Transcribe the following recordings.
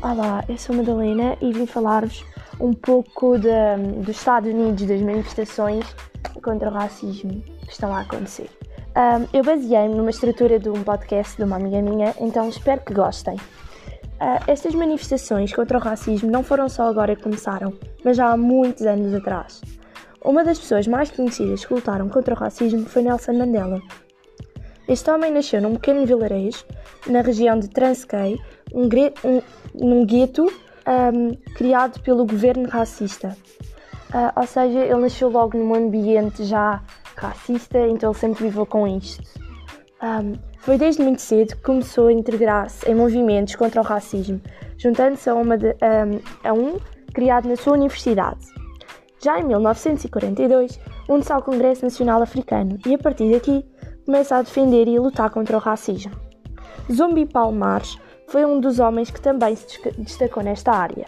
Olá, eu sou Madalena e vim falar-vos um pouco de, dos Estados Unidos, das manifestações contra o racismo que estão a acontecer. Um, eu baseei-me numa estrutura de um podcast de uma amiga minha, então espero que gostem. Uh, estas manifestações contra o racismo não foram só agora que começaram, mas já há muitos anos atrás. Uma das pessoas mais conhecidas que lutaram contra o racismo foi Nelson Mandela. Este homem nasceu num pequeno vilarejo, na região de Transkei, um, um, num gueto um, criado pelo governo racista. Uh, ou seja, ele nasceu logo num ambiente já racista, então ele sempre viveu com isto. Foi desde muito cedo que começou a integrar-se em movimentos contra o racismo, juntando-se a, a um criado na sua universidade. Já em 1942, une-se ao Congresso Nacional Africano e, a partir daqui, começa a defender e lutar contra o racismo. Zumbi Palmares foi um dos homens que também se destacou nesta área.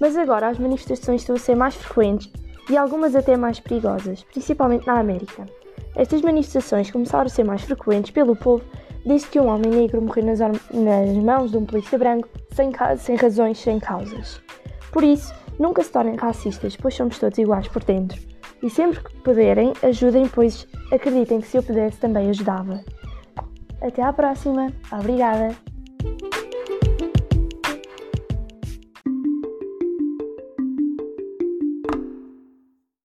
Mas agora as manifestações estão a ser mais frequentes e algumas até mais perigosas, principalmente na América. Estas manifestações começaram a ser mais frequentes pelo povo desde que um homem negro morreu nas, nas mãos de um polícia branco sem, sem razões, sem causas. Por isso, nunca se tornem racistas, pois somos todos iguais por dentro. E sempre que puderem, ajudem, pois acreditem que se eu pudesse também ajudava. Até à próxima. Obrigada.